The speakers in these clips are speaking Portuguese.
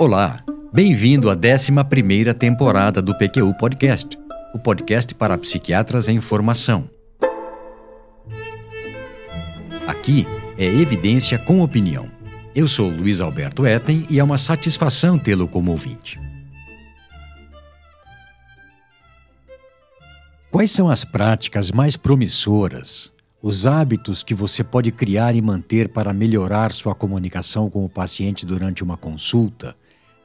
Olá, bem-vindo à 11 temporada do PQU Podcast, o podcast para psiquiatras em formação. Aqui é evidência com opinião. Eu sou Luiz Alberto Etten e é uma satisfação tê-lo como ouvinte. Quais são as práticas mais promissoras, os hábitos que você pode criar e manter para melhorar sua comunicação com o paciente durante uma consulta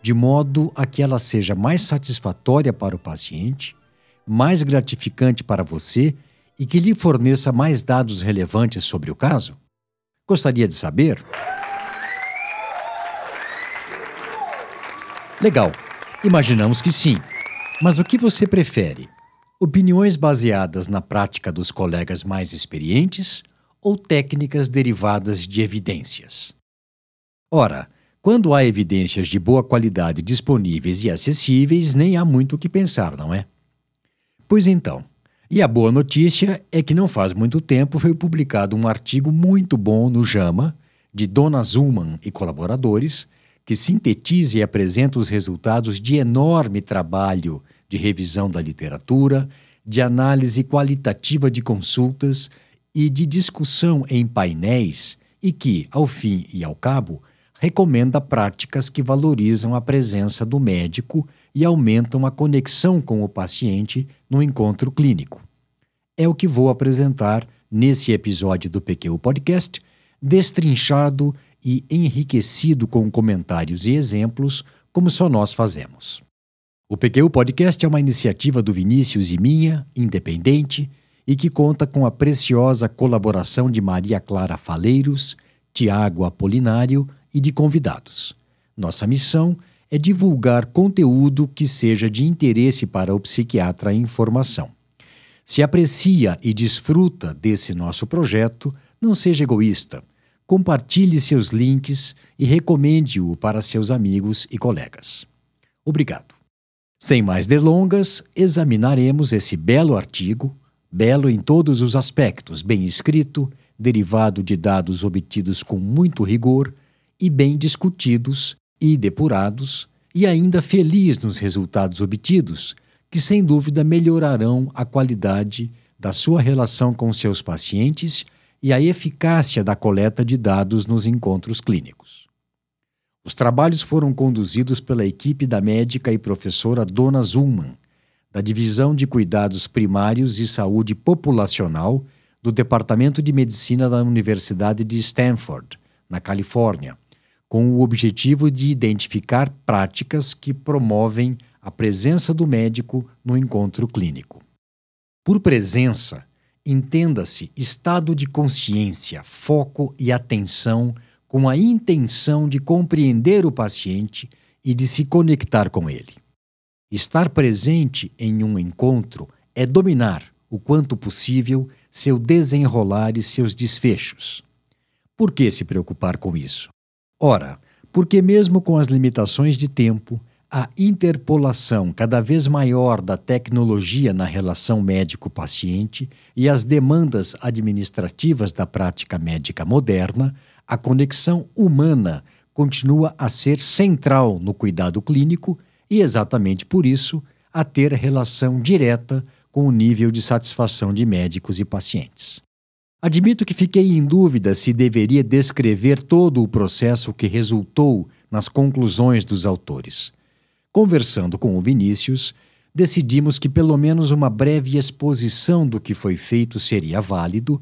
de modo a que ela seja mais satisfatória para o paciente, mais gratificante para você e que lhe forneça mais dados relevantes sobre o caso? Gostaria de saber? Legal, imaginamos que sim. Mas o que você prefere? Opiniões baseadas na prática dos colegas mais experientes ou técnicas derivadas de evidências? Ora, quando há evidências de boa qualidade disponíveis e acessíveis, nem há muito o que pensar, não é? Pois então, e a boa notícia é que não faz muito tempo foi publicado um artigo muito bom no JAMA, de Dona Zuman e colaboradores, que sintetiza e apresenta os resultados de enorme trabalho de revisão da literatura, de análise qualitativa de consultas e de discussão em painéis e que, ao fim e ao cabo, recomenda práticas que valorizam a presença do médico e aumentam a conexão com o paciente no encontro clínico. É o que vou apresentar nesse episódio do PQ Podcast, destrinchado e enriquecido com comentários e exemplos, como só nós fazemos. O PQ Podcast é uma iniciativa do Vinícius e minha, independente, e que conta com a preciosa colaboração de Maria Clara Faleiros, Tiago Apolinário e de convidados. Nossa missão é divulgar conteúdo que seja de interesse para o psiquiatra em formação. Se aprecia e desfruta desse nosso projeto, não seja egoísta. Compartilhe seus links e recomende-o para seus amigos e colegas. Obrigado. Sem mais delongas, examinaremos esse belo artigo, belo em todos os aspectos, bem escrito, derivado de dados obtidos com muito rigor e bem discutidos e depurados, e ainda feliz nos resultados obtidos, que sem dúvida melhorarão a qualidade da sua relação com seus pacientes e a eficácia da coleta de dados nos encontros clínicos. Os trabalhos foram conduzidos pela equipe da médica e professora Dona Zuman, da Divisão de Cuidados Primários e Saúde Populacional do Departamento de Medicina da Universidade de Stanford, na Califórnia, com o objetivo de identificar práticas que promovem a presença do médico no encontro clínico. Por presença, entenda-se estado de consciência, foco e atenção com a intenção de compreender o paciente e de se conectar com ele. Estar presente em um encontro é dominar, o quanto possível, seu desenrolar e seus desfechos. Por que se preocupar com isso? Ora, porque mesmo com as limitações de tempo, a interpolação cada vez maior da tecnologia na relação médico-paciente e as demandas administrativas da prática médica moderna, a conexão humana continua a ser central no cuidado clínico e, exatamente por isso, a ter relação direta com o nível de satisfação de médicos e pacientes. Admito que fiquei em dúvida se deveria descrever todo o processo que resultou nas conclusões dos autores. Conversando com o Vinícius, decidimos que pelo menos uma breve exposição do que foi feito seria válido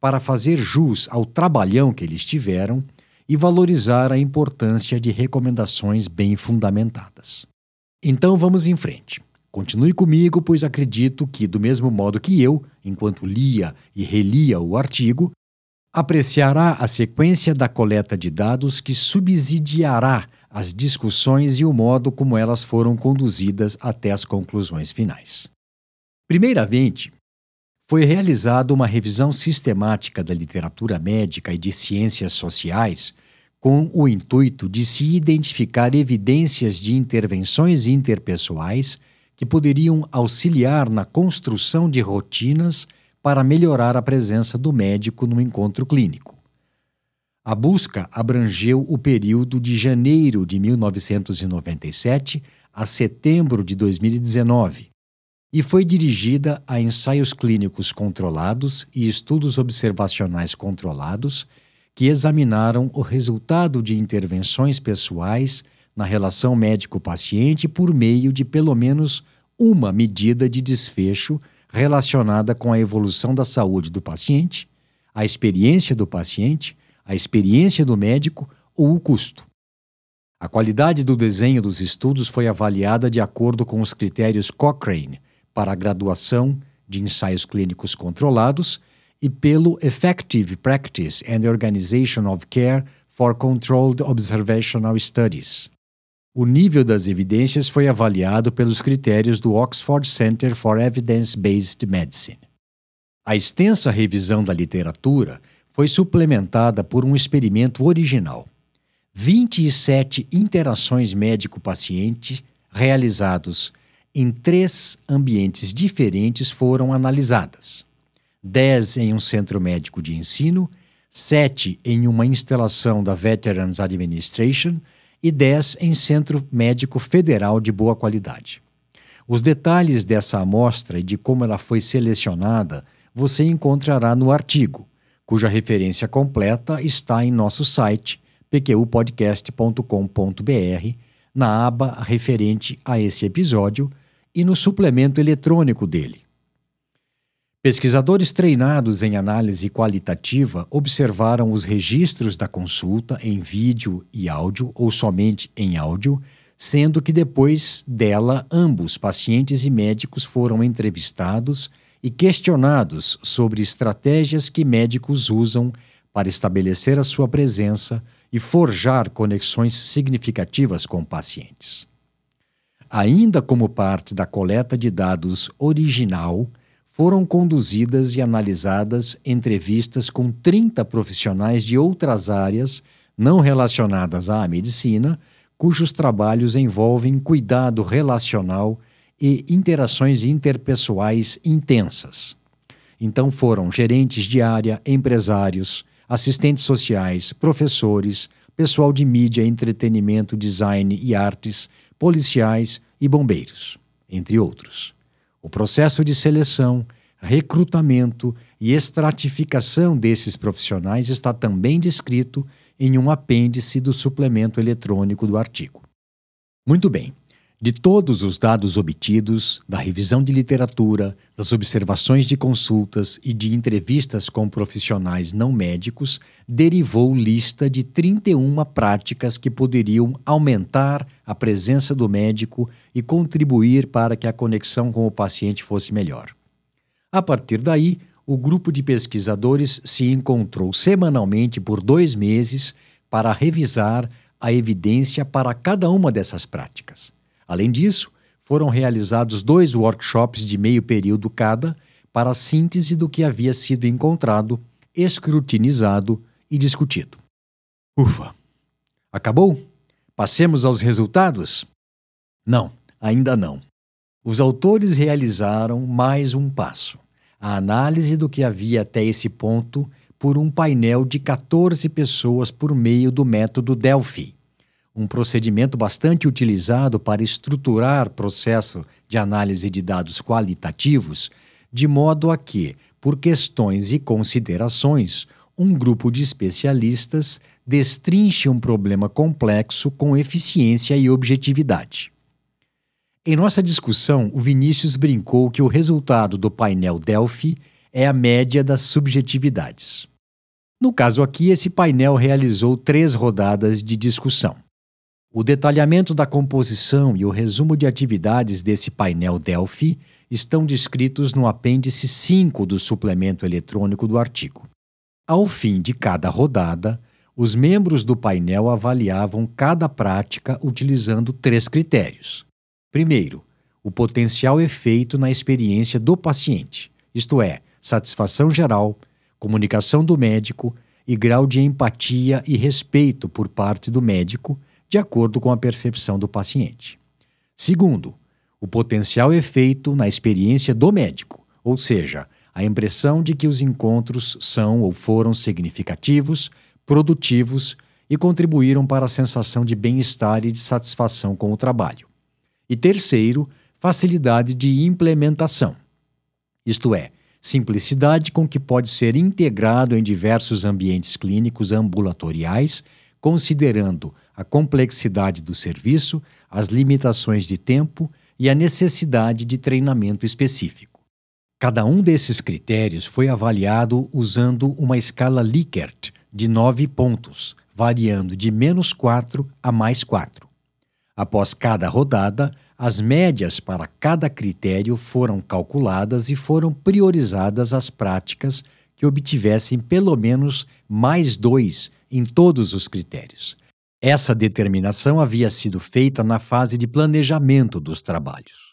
para fazer jus ao trabalhão que eles tiveram e valorizar a importância de recomendações bem fundamentadas. Então vamos em frente. Continue comigo, pois acredito que, do mesmo modo que eu, enquanto lia e relia o artigo, apreciará a sequência da coleta de dados que subsidiará as discussões e o modo como elas foram conduzidas até as conclusões finais. Primeiramente, foi realizada uma revisão sistemática da literatura médica e de ciências sociais com o intuito de se identificar evidências de intervenções interpessoais que poderiam auxiliar na construção de rotinas para melhorar a presença do médico no encontro clínico. A busca abrangeu o período de janeiro de 1997 a setembro de 2019 e foi dirigida a ensaios clínicos controlados e estudos observacionais controlados que examinaram o resultado de intervenções pessoais na relação médico-paciente por meio de pelo menos uma medida de desfecho relacionada com a evolução da saúde do paciente, a experiência do paciente, a experiência do médico ou o custo. A qualidade do desenho dos estudos foi avaliada de acordo com os critérios Cochrane para a graduação de ensaios clínicos controlados e pelo Effective Practice and Organization of Care for Controlled Observational Studies. O nível das evidências foi avaliado pelos critérios do Oxford Center for Evidence-Based Medicine. A extensa revisão da literatura foi suplementada por um experimento original. 27 interações médico-paciente realizados em três ambientes diferentes foram analisadas: 10 em um centro médico de ensino, 7 em uma instalação da Veterans Administration e 10 em Centro Médico Federal de boa qualidade. Os detalhes dessa amostra e de como ela foi selecionada você encontrará no artigo, cuja referência completa está em nosso site pqpodcast.com.br, na aba referente a esse episódio e no suplemento eletrônico dele. Pesquisadores treinados em análise qualitativa observaram os registros da consulta em vídeo e áudio ou somente em áudio, sendo que depois dela ambos, pacientes e médicos, foram entrevistados e questionados sobre estratégias que médicos usam para estabelecer a sua presença e forjar conexões significativas com pacientes. Ainda como parte da coleta de dados original, foram conduzidas e analisadas entrevistas com 30 profissionais de outras áreas não relacionadas à medicina, cujos trabalhos envolvem cuidado relacional e interações interpessoais intensas. Então foram gerentes de área, empresários, assistentes sociais, professores, pessoal de mídia, entretenimento, design e artes, policiais e bombeiros, entre outros. O processo de seleção, recrutamento e estratificação desses profissionais está também descrito em um apêndice do suplemento eletrônico do artigo. Muito bem. De todos os dados obtidos, da revisão de literatura, das observações de consultas e de entrevistas com profissionais não médicos, derivou lista de 31 práticas que poderiam aumentar a presença do médico e contribuir para que a conexão com o paciente fosse melhor. A partir daí, o grupo de pesquisadores se encontrou semanalmente por dois meses para revisar a evidência para cada uma dessas práticas. Além disso, foram realizados dois workshops de meio período cada para a síntese do que havia sido encontrado, escrutinizado e discutido. Ufa! Acabou? Passemos aos resultados? Não, ainda não. Os autores realizaram mais um passo: a análise do que havia até esse ponto por um painel de 14 pessoas por meio do método Delphi um procedimento bastante utilizado para estruturar processo de análise de dados qualitativos, de modo a que, por questões e considerações, um grupo de especialistas destrinche um problema complexo com eficiência e objetividade. Em nossa discussão, o Vinícius brincou que o resultado do painel Delphi é a média das subjetividades. No caso aqui, esse painel realizou três rodadas de discussão. O detalhamento da composição e o resumo de atividades desse painel Delphi estão descritos no apêndice 5 do suplemento eletrônico do artigo. Ao fim de cada rodada, os membros do painel avaliavam cada prática utilizando três critérios. Primeiro, o potencial efeito na experiência do paciente, isto é, satisfação geral, comunicação do médico e grau de empatia e respeito por parte do médico de acordo com a percepção do paciente. Segundo, o potencial efeito na experiência do médico, ou seja, a impressão de que os encontros são ou foram significativos, produtivos e contribuíram para a sensação de bem-estar e de satisfação com o trabalho. E terceiro, facilidade de implementação. Isto é, simplicidade com que pode ser integrado em diversos ambientes clínicos ambulatoriais, considerando a complexidade do serviço, as limitações de tempo e a necessidade de treinamento específico. Cada um desses critérios foi avaliado usando uma escala Likert de nove pontos, variando de menos 4 a mais 4. Após cada rodada, as médias para cada critério foram calculadas e foram priorizadas as práticas que obtivessem pelo menos mais dois em todos os critérios. Essa determinação havia sido feita na fase de planejamento dos trabalhos.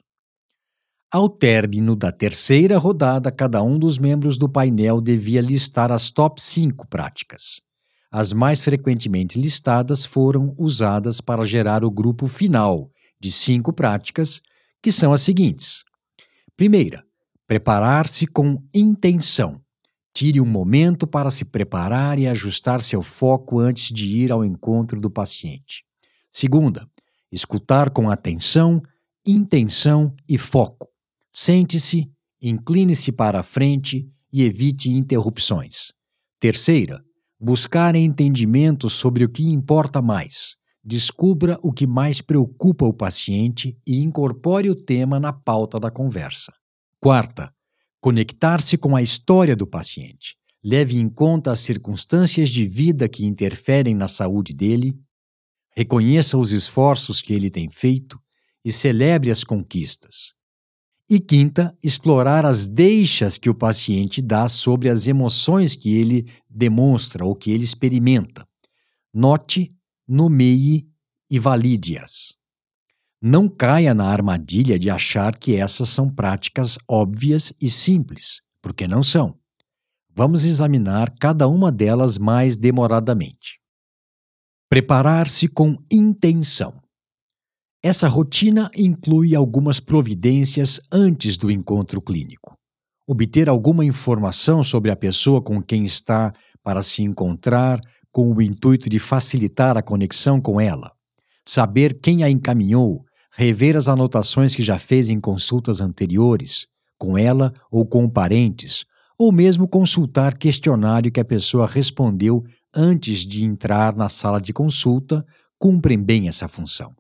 Ao término da terceira rodada, cada um dos membros do painel devia listar as top 5 práticas. As mais frequentemente listadas foram usadas para gerar o grupo final, de cinco práticas, que são as seguintes. Primeira, preparar-se com intenção. Tire um momento para se preparar e ajustar seu foco antes de ir ao encontro do paciente. Segunda, escutar com atenção, intenção e foco. Sente-se, incline-se para a frente e evite interrupções. Terceira, buscar entendimento sobre o que importa mais, Descubra o que mais preocupa o paciente e incorpore o tema na pauta da conversa. Quarta, conectar-se com a história do paciente. Leve em conta as circunstâncias de vida que interferem na saúde dele, reconheça os esforços que ele tem feito e celebre as conquistas. E quinta, explorar as deixas que o paciente dá sobre as emoções que ele demonstra ou que ele experimenta. Note nomeie e valide-as. Não caia na armadilha de achar que essas são práticas óbvias e simples, porque não são. Vamos examinar cada uma delas mais demoradamente. Preparar-se com intenção. Essa rotina inclui algumas providências antes do encontro clínico. Obter alguma informação sobre a pessoa com quem está para se encontrar com o intuito de facilitar a conexão com ela, saber quem a encaminhou, rever as anotações que já fez em consultas anteriores, com ela ou com parentes, ou mesmo consultar questionário que a pessoa respondeu antes de entrar na sala de consulta, cumprem bem essa função.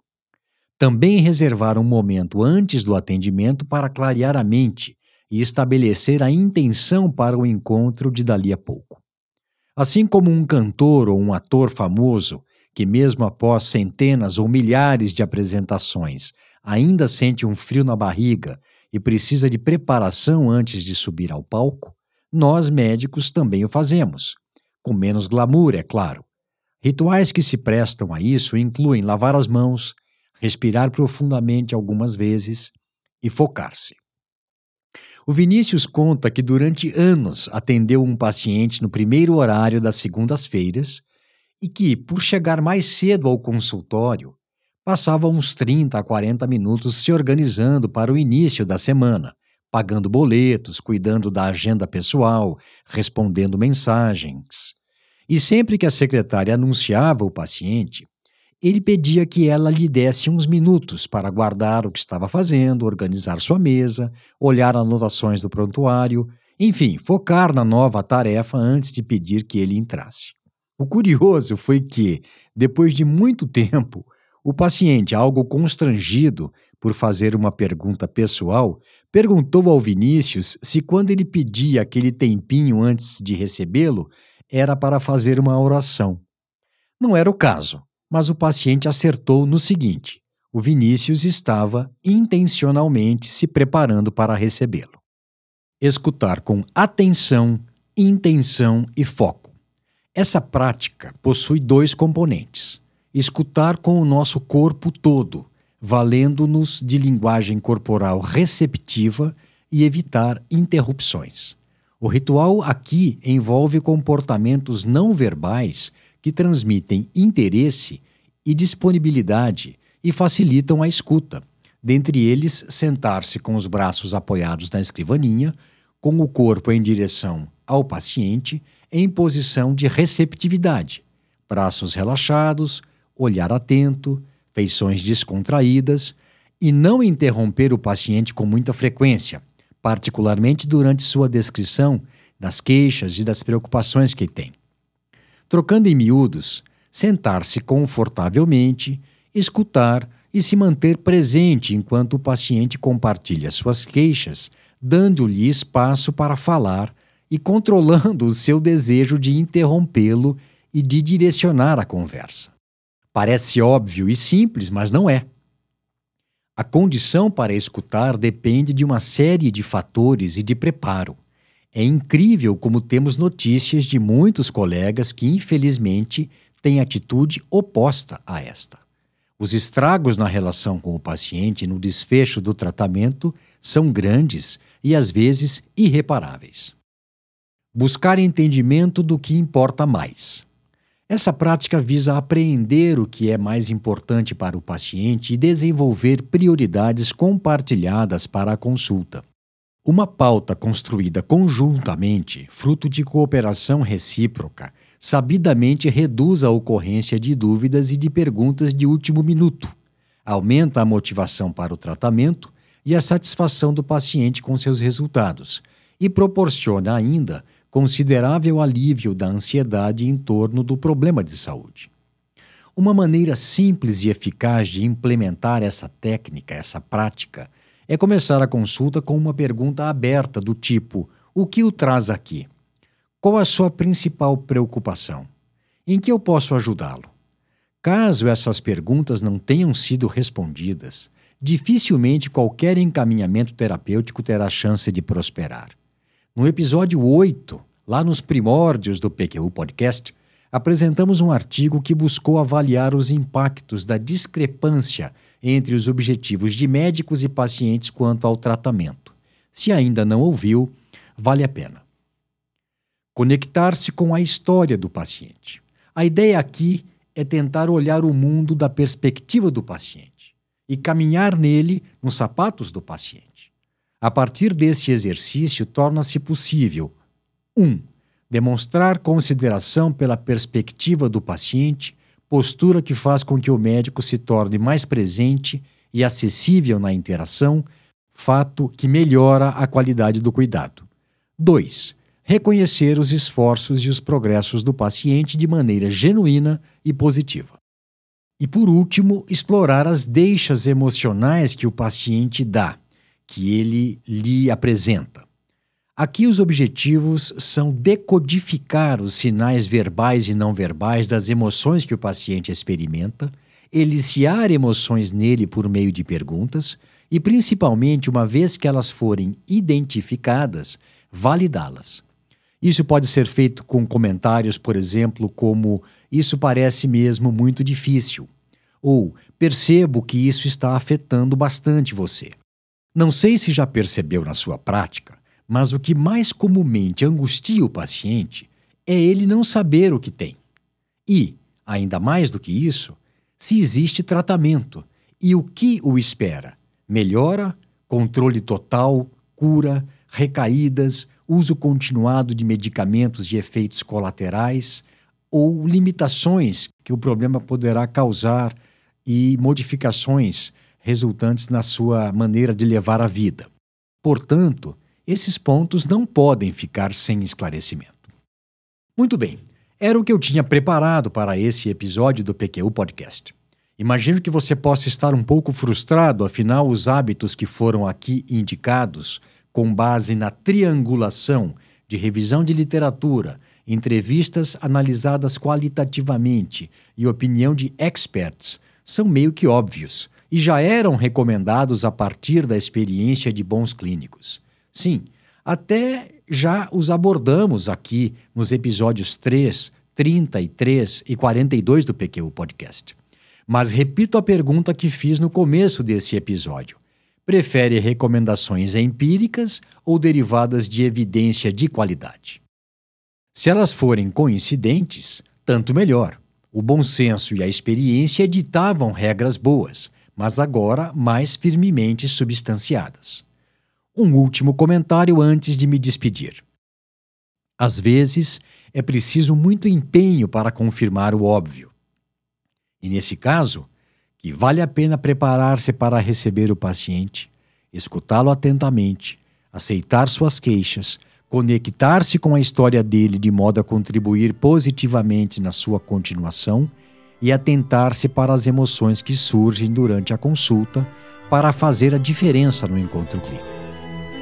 Também reservar um momento antes do atendimento para clarear a mente e estabelecer a intenção para o encontro de dali a pouco. Assim como um cantor ou um ator famoso, que mesmo após centenas ou milhares de apresentações ainda sente um frio na barriga e precisa de preparação antes de subir ao palco, nós médicos também o fazemos. Com menos glamour, é claro. Rituais que se prestam a isso incluem lavar as mãos, respirar profundamente algumas vezes e focar-se. O Vinícius conta que durante anos atendeu um paciente no primeiro horário das segundas-feiras e que, por chegar mais cedo ao consultório, passava uns 30 a 40 minutos se organizando para o início da semana, pagando boletos, cuidando da agenda pessoal, respondendo mensagens. E sempre que a secretária anunciava o paciente, ele pedia que ela lhe desse uns minutos para guardar o que estava fazendo, organizar sua mesa, olhar anotações do prontuário, enfim, focar na nova tarefa antes de pedir que ele entrasse. O curioso foi que, depois de muito tempo, o paciente, algo constrangido por fazer uma pergunta pessoal, perguntou ao Vinícius se, quando ele pedia aquele tempinho antes de recebê-lo, era para fazer uma oração. Não era o caso mas o paciente acertou no seguinte: o Vinícius estava intencionalmente se preparando para recebê-lo. Escutar com atenção, intenção e foco. Essa prática possui dois componentes: escutar com o nosso corpo todo, valendo-nos de linguagem corporal receptiva e evitar interrupções. O ritual aqui envolve comportamentos não verbais que transmitem interesse e disponibilidade e facilitam a escuta. Dentre eles, sentar-se com os braços apoiados na escrivaninha, com o corpo em direção ao paciente, em posição de receptividade, braços relaxados, olhar atento, feições descontraídas e não interromper o paciente com muita frequência, particularmente durante sua descrição das queixas e das preocupações que tem. Trocando em miúdos, sentar-se confortavelmente, escutar e se manter presente enquanto o paciente compartilha suas queixas, dando-lhe espaço para falar e controlando o seu desejo de interrompê-lo e de direcionar a conversa. Parece óbvio e simples, mas não é. A condição para escutar depende de uma série de fatores e de preparo. É incrível como temos notícias de muitos colegas que, infelizmente, têm atitude oposta a esta. Os estragos na relação com o paciente no desfecho do tratamento são grandes e às vezes irreparáveis. Buscar entendimento do que importa mais. Essa prática visa apreender o que é mais importante para o paciente e desenvolver prioridades compartilhadas para a consulta. Uma pauta construída conjuntamente, fruto de cooperação recíproca, sabidamente reduz a ocorrência de dúvidas e de perguntas de último minuto, aumenta a motivação para o tratamento e a satisfação do paciente com seus resultados, e proporciona ainda considerável alívio da ansiedade em torno do problema de saúde. Uma maneira simples e eficaz de implementar essa técnica, essa prática, é começar a consulta com uma pergunta aberta do tipo: O que o traz aqui? Qual a sua principal preocupação? Em que eu posso ajudá-lo? Caso essas perguntas não tenham sido respondidas, dificilmente qualquer encaminhamento terapêutico terá chance de prosperar. No episódio 8, lá nos primórdios do PQU Podcast, apresentamos um artigo que buscou avaliar os impactos da discrepância entre os objetivos de médicos e pacientes quanto ao tratamento. Se ainda não ouviu, vale a pena. Conectar-se com a história do paciente. A ideia aqui é tentar olhar o mundo da perspectiva do paciente e caminhar nele nos sapatos do paciente. A partir desse exercício, torna-se possível 1. Um, demonstrar consideração pela perspectiva do paciente, postura que faz com que o médico se torne mais presente e acessível na interação, fato que melhora a qualidade do cuidado. 2. Reconhecer os esforços e os progressos do paciente de maneira genuína e positiva. E por último, explorar as deixas emocionais que o paciente dá que ele lhe apresenta. Aqui os objetivos são decodificar os sinais verbais e não verbais das emoções que o paciente experimenta, eliciar emoções nele por meio de perguntas e, principalmente, uma vez que elas forem identificadas, validá-las. Isso pode ser feito com comentários, por exemplo, como: Isso parece mesmo muito difícil. Ou percebo que isso está afetando bastante você. Não sei se já percebeu na sua prática, mas o que mais comumente angustia o paciente é ele não saber o que tem. E, ainda mais do que isso, se existe tratamento e o que o espera: melhora, controle total, cura, recaídas, uso continuado de medicamentos de efeitos colaterais ou limitações que o problema poderá causar e modificações resultantes na sua maneira de levar a vida. Portanto, esses pontos não podem ficar sem esclarecimento. Muito bem, era o que eu tinha preparado para esse episódio do PQU Podcast. Imagino que você possa estar um pouco frustrado, afinal, os hábitos que foram aqui indicados, com base na triangulação de revisão de literatura, entrevistas analisadas qualitativamente e opinião de experts, são meio que óbvios e já eram recomendados a partir da experiência de bons clínicos. Sim, até já os abordamos aqui nos episódios 3, 33 e 42 do PQ Podcast. Mas repito a pergunta que fiz no começo desse episódio. Prefere recomendações empíricas ou derivadas de evidência de qualidade? Se elas forem coincidentes, tanto melhor. O bom senso e a experiência ditavam regras boas, mas agora mais firmemente substanciadas. Um último comentário antes de me despedir. Às vezes, é preciso muito empenho para confirmar o óbvio. E nesse caso, que vale a pena preparar-se para receber o paciente, escutá-lo atentamente, aceitar suas queixas, conectar-se com a história dele de modo a contribuir positivamente na sua continuação e atentar-se para as emoções que surgem durante a consulta para fazer a diferença no encontro clínico.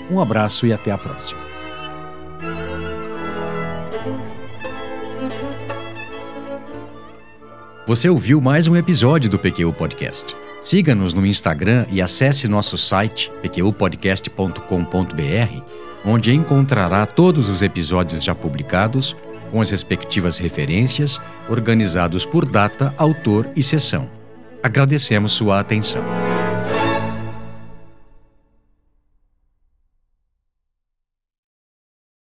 Um abraço e até a próxima. Você ouviu mais um episódio do PQU Podcast. Siga-nos no Instagram e acesse nosso site pqpodcast.com.br, onde encontrará todos os episódios já publicados, com as respectivas referências, organizados por data, autor e sessão. Agradecemos sua atenção.